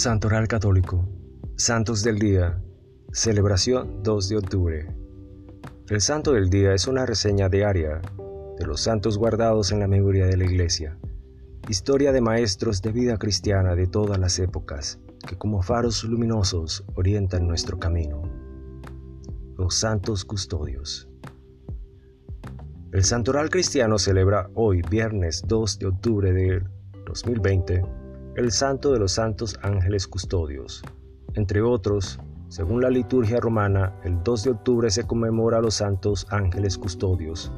Santoral Católico, Santos del Día, celebración 2 de octubre. El Santo del Día es una reseña diaria de los santos guardados en la memoria de la Iglesia, historia de maestros de vida cristiana de todas las épocas, que como faros luminosos orientan nuestro camino. Los santos custodios. El Santoral Cristiano celebra hoy, viernes 2 de octubre de 2020, el Santo de los Santos Ángeles Custodios. Entre otros, según la liturgia romana, el 2 de octubre se conmemora a los santos ángeles custodios,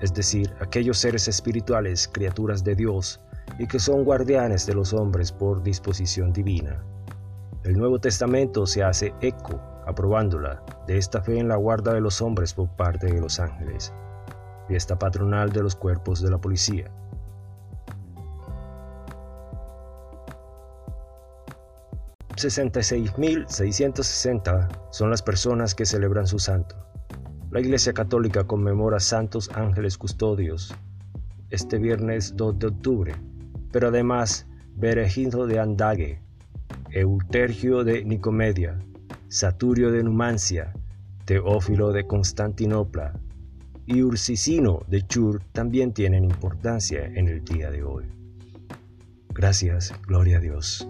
es decir, aquellos seres espirituales, criaturas de Dios, y que son guardianes de los hombres por disposición divina. El Nuevo Testamento se hace eco, aprobándola, de esta fe en la guarda de los hombres por parte de los ángeles, fiesta patronal de los cuerpos de la policía. 66.660 son las personas que celebran su santo. La Iglesia Católica conmemora santos ángeles custodios este viernes 2 de octubre, pero además Beregindo de Andague, Eutergio de Nicomedia, Saturio de Numancia, Teófilo de Constantinopla y Ursicino de Chur también tienen importancia en el día de hoy. Gracias, gloria a Dios.